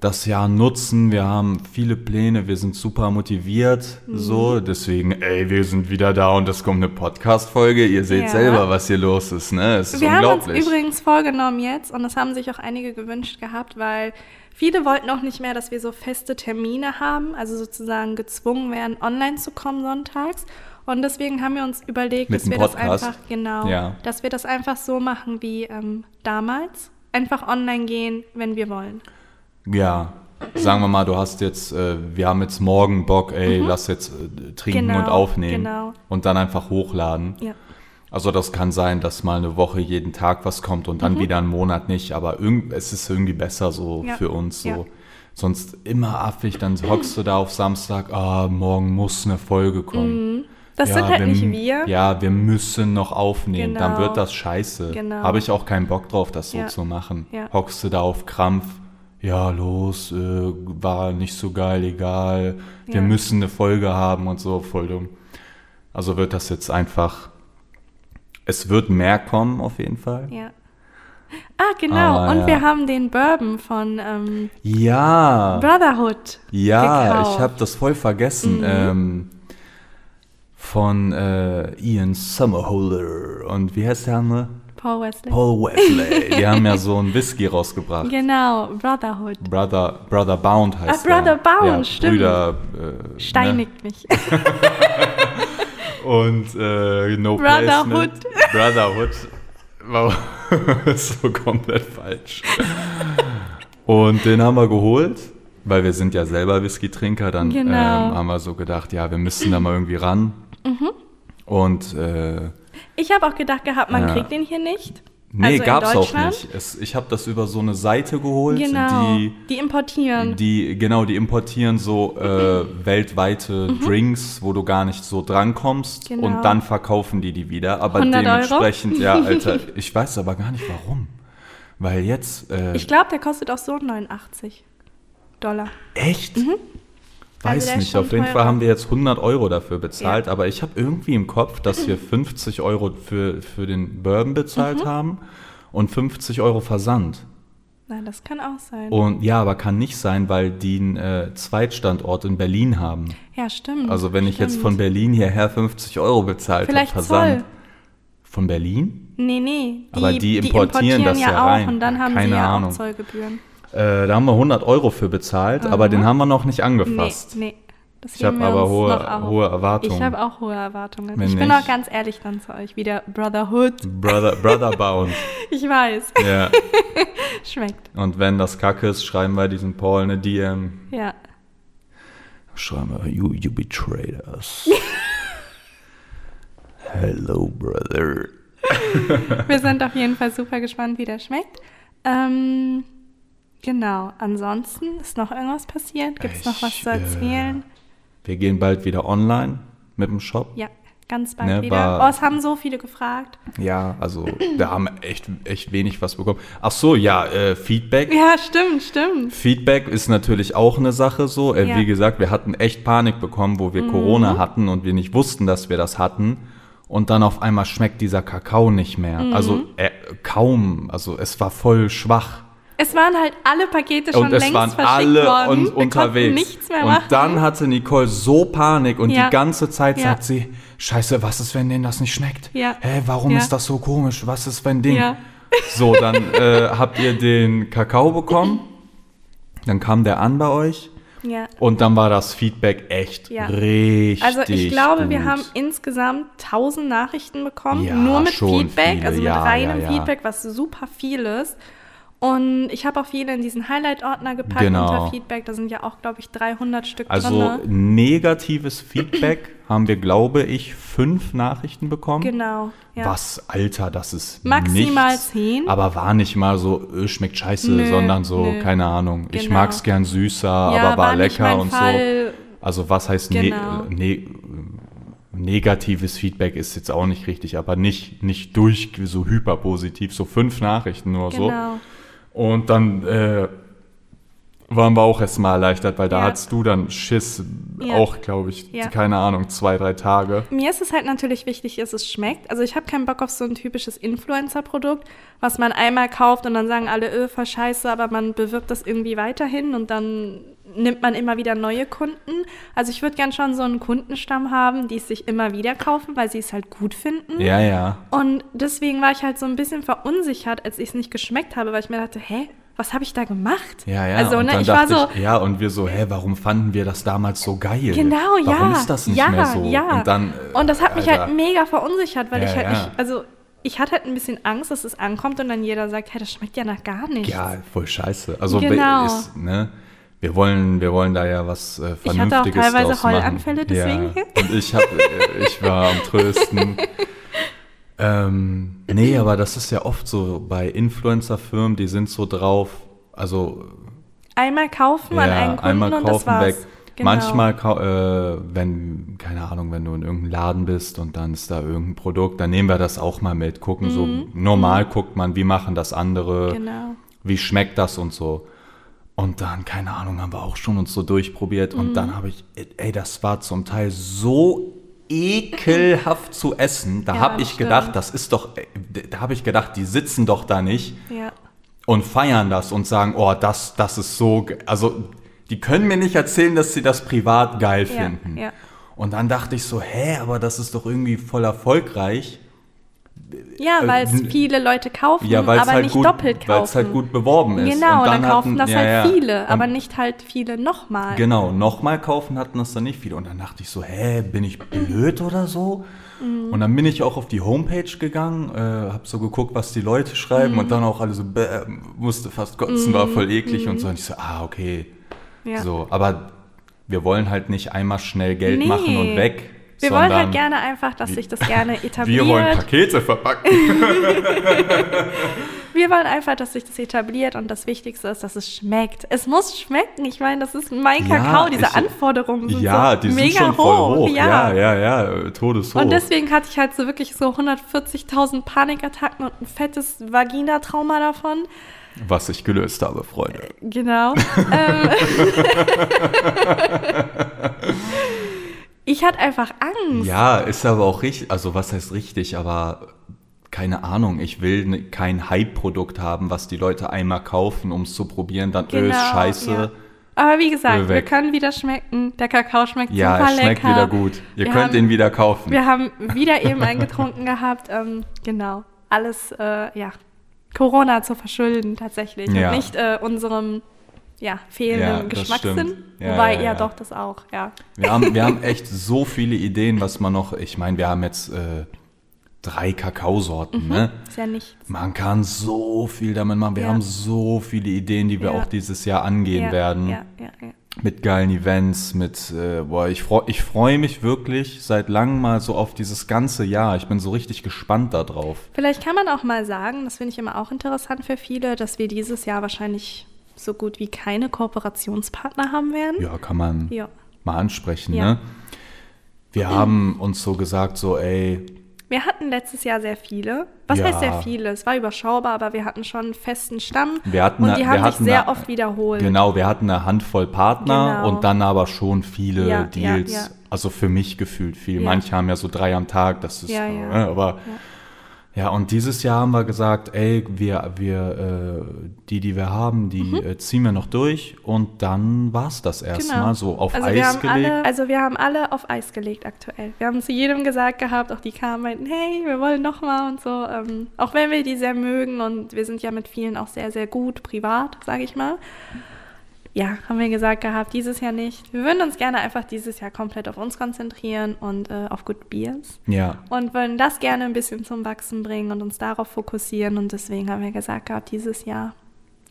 das Jahr nutzen. Wir haben viele Pläne. Wir sind super motiviert. Mhm. So, deswegen, ey, wir sind wieder da und es kommt eine Podcast-Folge. Ihr seht Ja. selber, was hier los ist. Ne? Es ist Wir haben uns unglaublich. übrigens vorgenommen jetzt, und das haben sich auch einige gewünscht gehabt, weil viele wollten auch nicht mehr, dass wir so feste Termine haben, also sozusagen gezwungen werden, online zu kommen sonntags. Und deswegen haben wir uns überlegt, Mit dass wir das einfach, genau, Ja. dass wir das einfach so machen wie ähm, damals. Einfach online gehen, wenn wir wollen. Ja, sagen wir mal, du hast jetzt, äh, wir haben jetzt morgen Bock, ey, lass jetzt äh, trinken Genau, und aufnehmen genau. und dann einfach hochladen. Ja. Also das kann sein, dass mal eine Woche jeden Tag was kommt und dann wieder einen Monat nicht, aber irgend, es ist irgendwie besser so Mhm. Ja, für uns so. ja. Sonst immer affig, dann hockst du da auf Samstag, ah, morgen muss eine Folge kommen. Mhm. Das sind halt nicht wir. Ja, wir müssen noch aufnehmen, dann Genau. wird das scheiße. Genau. Habe ich auch keinen Bock drauf, das so Ja. zu machen. Ja. Hockst du da auf Krampf, ja, los, äh, war nicht so geil, egal, wir Ja. müssen eine Folge haben und so, voll dumm. Also wird das jetzt einfach, es wird mehr kommen auf jeden Fall. Ja. Ah, genau. Aber und ja. wir haben den Bourbon von ähm, Ja, Brotherhood. ja, gekauft. ich habe das voll vergessen. Mhm. Ähm, von äh, Ian Summerholder und wie heißt der andere? Paul Wesley. Paul Wesley. Die haben ja so einen Whisky rausgebracht. Genau, Brotherhood. Brother, Brother Bound heißt Ah, Brother der. Bound, ja, stimmt. Brüder, äh, Steinigt mich. Und äh, No Brotherhood. Placement. Brotherhood. Wow. ist so komplett falsch. Und den haben wir geholt, weil wir sind ja selber Whisky-Trinker. Dann Genau. ähm, haben wir so gedacht, ja, wir müssen da mal irgendwie ran. Mhm. Und äh, Ich habe auch gedacht gehabt, man Ja. kriegt den hier nicht. Nee, Also gab's auch nicht. Es, ich habe das über so eine Seite geholt, Genau. die die importieren. Die, genau, die importieren so äh, weltweite Drinks, wo du gar nicht so drankommst Mhm. Genau. und dann verkaufen die die wieder. Aber 100 Euro? dementsprechend, ja, Alter, ich weiß aber gar nicht warum. Weil jetzt, äh, ich glaube, der kostet auch so 89 Dollar. echt? Also Weiß ist nicht, auf jeden. Fall haben wir jetzt 100 Euro dafür bezahlt, Ja. aber ich habe irgendwie im Kopf, dass wir 50 Euro für, für den Bourbon bezahlt Mhm. haben und 50 Euro Versand. Nein, das kann auch sein. Und ja, aber kann nicht sein, weil die einen äh, Zweitstandort in Berlin haben. ja, stimmt. Also wenn ich jetzt stimmt. von Berlin hierher 50 Euro bezahlt habe, Versand. Zoll. Von Berlin? Nee, nee. Aber die importieren das ja auch rein. und dann haben Keine sie ja Ahnung. auch Zollgebühren. Äh, da haben wir 100 Euro für bezahlt, aber den haben wir noch nicht angefasst. Nee, nee. Das Ich habe aber hohe, hohe Erwartungen. Ich habe auch hohe Erwartungen. Wenn ich bin auch ganz ehrlich dann zu euch. Wieder Brotherhood. Brother, Brother Bound. Ich weiß. ja. Schmeckt. Und wenn das kacke ist, schreiben wir diesen Paul eine DM. Ja. Schreiben wir, you, you betrayed us. Hello, brother. Wir sind auf jeden Fall super gespannt, wie der schmeckt. Ähm, genau. Ansonsten ist noch irgendwas passiert? Gibt es noch was zu äh, erzählen? Wir gehen bald wieder online mit dem Shop. Ja, ganz bald ne, wieder. war- Oh, es haben so viele gefragt. Ja, also wir haben echt, echt wenig was bekommen. Ach so, ja, äh, Feedback. Ja, stimmt, stimmt. Feedback ist natürlich auch eine Sache so. Äh, Ja. Mhm. Wie gesagt, wir hatten echt Panik bekommen, wo wir Corona hatten und wir nicht wussten, dass wir das hatten. Und dann auf einmal schmeckt dieser Kakao nicht mehr. Mhm. Also äh, kaum. Also es war voll schwach. Es waren halt alle Pakete schon und es längst waren verschickt alle worden. un Wir unterwegs. konnten nichts mehr und machen. dann hatte Nicole so Panik und Ja. die ganze Zeit Ja. sagt sie, Scheiße, was ist, wenn denen das nicht schmeckt? Ja. Hä, warum Ja. ist das so komisch? Was ist, wenn Ding? So, dann äh, habt ihr den Kakao bekommen. Dann kam der an bei euch. ja. Und dann war das Feedback echt Ja. richtig Also ich glaube, gut. wir haben insgesamt 1000 Nachrichten bekommen, Ja, nur mit Feedback, viele. also mit reinem. Feedback, was super viel ist. Und ich habe auch viele in diesen Highlight-Ordner gepackt Genau. unter Feedback. Da sind ja auch, glaube ich, 300 Stück Also drin. negatives Feedback haben wir, glaube ich, fünf Nachrichten bekommen. Genau. Ja. Was, Alter, das ist Maximal nichts. zehn. Aber war nicht mal so, äh, schmeckt scheiße, Nö, sondern so, nö. keine Ahnung. Ich Genau. mag's gern süßer, Ja, aber war, nicht lecker und Fall. so. Also was heißt ne Genau. ne negatives Feedback ist jetzt auch nicht richtig, aber nicht, nicht durch so hyperpositiv, so fünf Nachrichten nur so. Und dann äh, waren wir auch erstmal erleichtert, weil da Ja. hattest du dann Schiss, Ja. auch glaube ich, Ja. keine Ahnung, zwei, drei Tage. Mir ist es halt natürlich wichtig, dass es schmeckt. Also ich habe keinen Bock auf so ein typisches Influencer-Produkt, was man einmal kauft und dann sagen alle, öh, voll scheiße, aber man bewirbt das irgendwie weiterhin und dann nimmt man immer wieder neue Kunden. Also ich würde gern schon so einen Kundenstamm haben, die es sich immer wieder kaufen, weil sie es halt gut finden. Ja, ja. Und deswegen war ich halt so ein bisschen verunsichert, als ich es nicht geschmeckt habe, weil ich mir dachte, hä, was habe ich da gemacht? Ja, ja. Also, und ne, dann ich war so, ja, und wir so, hä, warum fanden wir das damals so geil? Genau, ja. Warum ist das nicht ja, mehr so? Ja. Und dann, äh, Und das hat mich Alter, halt mega verunsichert, weil Ja, ich halt ja. nicht, also ich hatte halt ein bisschen Angst, dass es ankommt und dann jeder sagt, hey, das schmeckt ja nach gar nichts. Ja, voll scheiße. Also Genau. ist, ne, wir wollen, wir wollen da ja was äh, Ich hatte auch Vernünftiges teilweise draus machen. Heulanfälle deswegen. Ja. Und ich hab, äh, ich war am trösten. ähm, nee, aber das ist ja oft so bei Influencer-Firmen, die sind so drauf, also Einmal kaufen an einen ja, Kunden einmal und das kaufen war's. weg. Genau. Manchmal, äh, wenn, keine Ahnung, wenn du in irgendeinem Laden bist und dann ist da irgendein Produkt, dann nehmen wir das auch mal mit, gucken so, normal guckt man, wie machen das andere, Mhm. Genau. wie schmeckt das und so. Und dann, keine Ahnung, haben wir auch schon uns so durchprobiert und Mhm. dann habe ich, ey, das war zum Teil so ekelhaft zu essen. Da Ja, habe ich stimmt. gedacht, das ist doch, äh, da habe ich gedacht, die sitzen doch da nicht Ja. und feiern das und sagen, oh, das, das ist so, ge-" also die können mir nicht erzählen, dass sie das privat geil Ja, finden. Und dann dachte ich so, hä, aber das ist doch irgendwie voll erfolgreich. Ja, Äh, weil es n- viele Leute kaufen, Ja, aber halt nicht gut, doppelt kaufen. weil es halt gut beworben ist. Genau, und dann, kaufen hatten- das ja, halt viele, Und aber nicht halt viele nochmal. Genau, nochmal kaufen hatten das dann nicht viele. Und dann dachte ich so, hä, bin ich blöd oder so? Mhm. Und dann bin ich auch auf die Homepage gegangen, äh, hab so geguckt, was die Leute schreiben Mhm. und dann auch alle so, bäh, musste fast kotzen, war voll eklig und so. Und ich so, ah, okay. Ja. So, aber wir wollen halt nicht einmal schnell Geld Nee. machen und weg. Wir wollen halt gerne einfach, dass sich das gerne etabliert. Wir wollen Pakete verpacken. Wir wollen einfach, dass sich das etabliert und das Wichtigste ist, dass es schmeckt. Es muss schmecken. Ich meine, das ist mein Ja, Kakao. Diese ich- Anforderungen sind ja, so die sind mega schon voll hoch. Ja. Ja, ja, ja, äh, todeshoch. Und deswegen hatte ich halt so wirklich so 140.000 Panikattacken und ein fettes Vagina-Trauma davon. Was ich gelöst habe, Freunde. Genau. ähm, ich hatte einfach Angst. Ja, ist aber auch richtig, also was heißt richtig, aber keine Ahnung, ich will kein Hype-Produkt haben, was die Leute einmal kaufen, um es zu probieren, dann öh, ist scheiße. Genau, ja. Aber wie gesagt, wir können wieder schmecken. Der Kakao schmeckt Ja, super es schmeckt lecker. wieder gut. Ihr Wir könnt haben- den wieder kaufen. Wir haben wieder eben einen getrunken gehabt. Ähm, genau. Alles, äh, ja, Corona zu verschulden tatsächlich. Ja. Und nicht äh, unserem, ja, fehlenden Ja, Geschmackssinn. Ja, Wobei, ja, ja, doch, das auch, ja. Wir haben, wir haben echt so viele Ideen, was man noch, ich meine, wir haben jetzt äh, drei Kakaosorten, ne? Ist ja nichts. Man kann so viel damit machen. Wir haben so viele Ideen, die wir auch dieses Jahr angehen werden. Ja, ja, ja. Mit geilen Events, mit, äh, boah, ich freue ich freu mich wirklich seit langem mal so auf dieses ganze Jahr. Ich bin so richtig gespannt da drauf. Vielleicht kann man auch mal sagen, das finde ich immer auch interessant für viele, dass wir dieses Jahr wahrscheinlich so gut wie keine Kooperationspartner haben werden. Ja, kann man Ja. mal ansprechen, Ja. ne? Wir haben uns so gesagt, so, ey, Wir hatten letztes Jahr sehr viele. Was Ja. heißt sehr viele? Es war überschaubar, aber wir hatten schon einen festen Stamm. Wir hatten und eine- die wir haben sich hatten sehr eine- oft wiederholt. Genau, wir hatten eine Handvoll Partner Genau. und dann aber schon viele Ja, Deals. Also für mich gefühlt viel. Manche haben ja so drei am Tag, das ist, Ja, ja. äh, aber ja. und dieses Jahr haben wir gesagt, ey, wir, wir, äh, die, die wir haben, die Mhm. äh, ziehen wir noch durch und dann war's das erstmal so auf also wir Eis haben gelegt. Alle, also wir haben alle auf Eis gelegt aktuell. Wir haben zu jedem gesagt gehabt, auch die kamen meinten, hey, wir wollen noch mal und so. Ähm, auch wenn wir die sehr mögen und wir sind ja mit vielen auch sehr, sehr gut privat, sage ich mal. Ja, haben wir gesagt gehabt, dieses Jahr nicht. Wir würden uns gerne einfach dieses Jahr komplett auf uns konzentrieren und äh, auf Good Beers. ja, Und wollen das gerne ein bisschen zum Wachsen bringen und uns darauf fokussieren. Und deswegen haben wir gesagt gehabt, dieses Jahr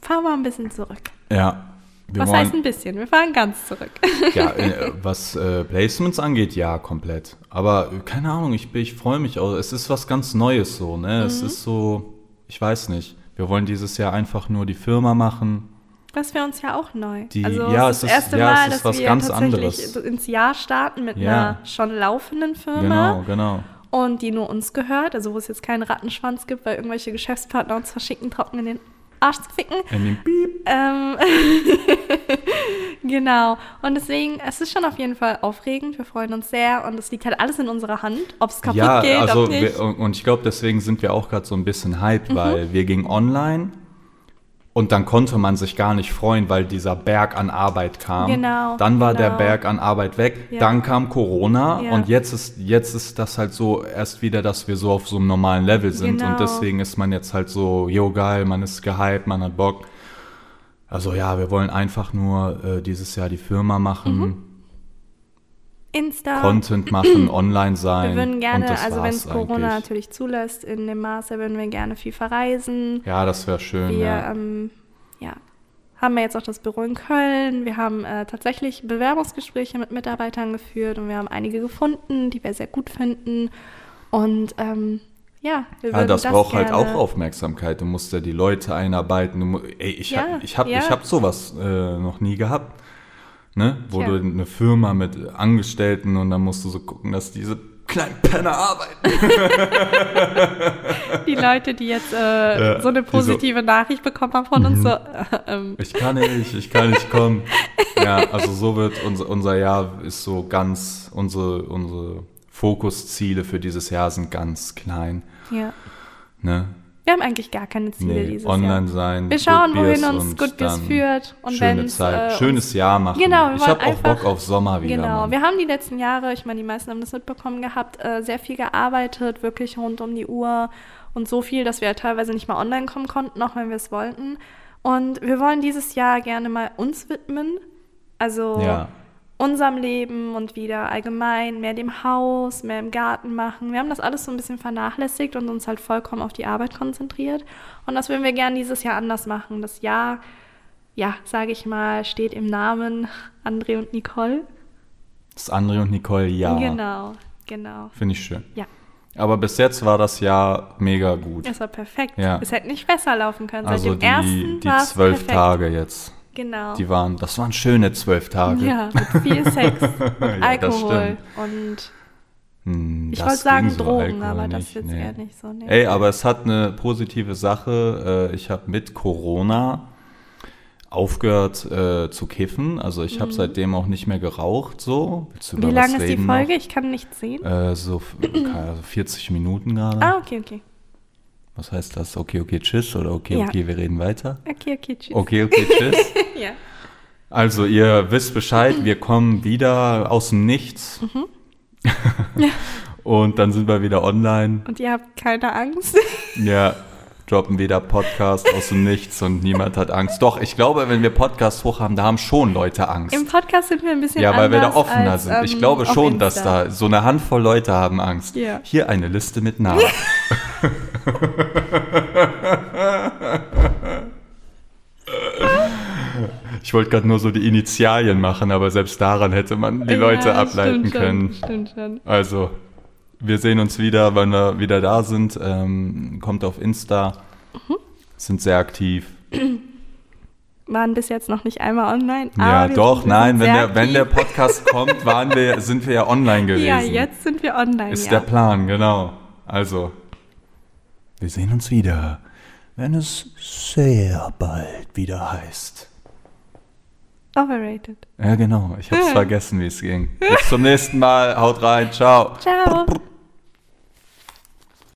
fahren wir ein bisschen zurück. ja. Wir Was wollen, heißt ein bisschen? Wir fahren ganz zurück. Ja, äh, was äh, Placements angeht, ja, komplett. Aber äh, keine Ahnung, ich, ich freue mich auch. Es ist was ganz Neues so, ne? Es Mhm. ist so, ich weiß nicht. Wir wollen dieses Jahr einfach nur die Firma machen. Das wäre uns ja auch neu. Die- also ja, es ist das erste ja, Mal, ist dass was wir ganz tatsächlich anderes. ins Jahr starten mit Ja. einer schon laufenden Firma Genau, genau. und die nur uns gehört. Also wo es jetzt keinen Rattenschwanz gibt, weil irgendwelche Geschäftspartner uns verschicken, trocken in den Arsch zu ficken. In den Piep. Ähm, genau. Und deswegen, es ist schon auf jeden Fall aufregend. Wir freuen uns sehr und es liegt halt alles in unserer Hand, ob es kaputt Ja, geht, also ob nicht. wir, und und ich glaube, deswegen sind wir auch gerade so ein bisschen hyped, Mhm. weil wir gingen online und dann konnte man sich gar nicht freuen, weil dieser Berg an Arbeit kam. Genau, Dann war der genau. Berg an Arbeit weg. Ja. Dann kam Corona Ja. und jetzt ist, jetzt ist das halt so erst wieder, dass wir so auf so einem normalen Level sind. Genau. Und deswegen ist man jetzt halt so, yo geil, man ist gehypt, man hat Bock. Also ja, wir wollen einfach nur äh, dieses Jahr die Firma machen, Mhm. Insta. Content machen, online sein. Wir würden gerne, das also wenn es Corona eigentlich. natürlich zulässt, in dem Maße würden wir gerne viel verreisen. Ja, das wäre schön. Wir ja. ähm, ja, haben ja jetzt auch das Büro in Köln. Wir haben äh, tatsächlich Bewerbungsgespräche mit Mitarbeitern geführt und wir haben einige gefunden, die wir sehr gut finden. Und ähm, ja, wir Ja, würden das, braucht halt gerne- auch Aufmerksamkeit. Du musst ja die Leute einarbeiten. Du, ey, ich Ja, hab, ich hab, ja. ich hab sowas äh, noch nie gehabt. Ne? Wo Tja. du eine Firma mit Angestellten und dann musst du so gucken, dass diese kleinen Penner arbeiten. die Leute, die jetzt äh, Ja, so eine die so- Mhm. positive Nachricht bekommen haben von uns, so, äh, ähm, Ich kann nicht, ich kann nicht kommen. Ja, also so wird unser, unser Jahr ist so ganz, unsere, unsere Fokusziele für dieses Jahr sind ganz klein. ja. Ne? Wir haben eigentlich gar keine Ziele Nee, dieses online Jahr. sein. Wir schauen, wohin uns Good Beers führt. Und schöne Zeit, äh, schönes Jahr machen. Genau, wir ich habe auch Bock auf Sommer wieder. Genau, Mann. wir haben die letzten Jahre, ich meine, die meisten haben das mitbekommen gehabt, äh, sehr viel gearbeitet, wirklich rund um die Uhr und so viel, dass wir teilweise nicht mal online kommen konnten, auch wenn wir es wollten. Und wir wollen dieses Jahr gerne mal uns widmen, also Ja. Unserem Leben und wieder allgemein mehr dem Haus, mehr im Garten machen. Wir haben das alles so ein bisschen vernachlässigt und uns halt vollkommen auf die Arbeit konzentriert. Und das würden wir gerne dieses Jahr anders machen. Das Jahr, ja, sage ich mal, steht im Namen André und Nicole. Das André und Nicole, ja. Genau. Genau. Finde ich schön. Ja. Aber bis jetzt war das Jahr mega gut. Es war perfekt. Ja. Es hätte nicht besser laufen können. Seit Also dem die, ersten die zwölf perfekt. Tage jetzt. Genau. Die waren, das waren schöne zwölf Tage. ja, mit viel Sex, das Alkohol stimmt. und Hm, ich das wollte sagen so, Drogen, Alkohol aber das nicht, ist jetzt nee. eher nicht so. Nee. Ey, aber es hat eine positive Sache. Äh, Ich habe mit Corona aufgehört äh, zu kiffen. Also ich habe seitdem auch nicht mehr geraucht. So. Mhm. Wie über was lang ist die Folge? Ich kann nichts sehen. Noch? Äh, so f- keine Ahnung, 40 Minuten gerade. Ah, okay, okay. Was heißt das? Okay, okay, tschüss oder okay, Ja. okay, wir reden weiter? Okay, okay, tschüss. Okay, okay, tschüss. Ja. Also ihr wisst Bescheid, wir kommen wieder aus dem Nichts. Mhm. Und dann sind wir wieder online. Und ihr habt keine Angst. Ja, droppen wieder Podcast aus dem Nichts und niemand hat Angst. Doch, ich glaube, wenn wir Podcast hoch haben, da haben schon Leute Angst. Im Podcast sind wir ein bisschen Ja, weil wir da offener als, sind. Ich ähm, glaube schon, dass Insta. da so eine Handvoll Leute haben Angst. Ja. Hier eine Liste mit Namen. Ich wollte gerade nur so die Initialien machen, aber selbst daran hätte man die Ja, Leute stimmt ableiten schon, können. Stimmt schon. Also, wir sehen uns wieder, wenn wir wieder da sind. Ähm, kommt auf Insta. Mhm. Sind sehr aktiv. Waren bis jetzt noch nicht einmal online. ja, doch, nein, wenn der, wenn der. Podcast kommt, waren wir, sind wir ja online gewesen. Ja, jetzt sind wir online. Ist ja. der Plan, genau. Also, wir sehen uns wieder, wenn es sehr bald wieder heißt. Overrated. Ja, genau. Ich hab's vergessen, wie es ging. Bis zum nächsten Mal. Haut rein. Ciao. Ciao.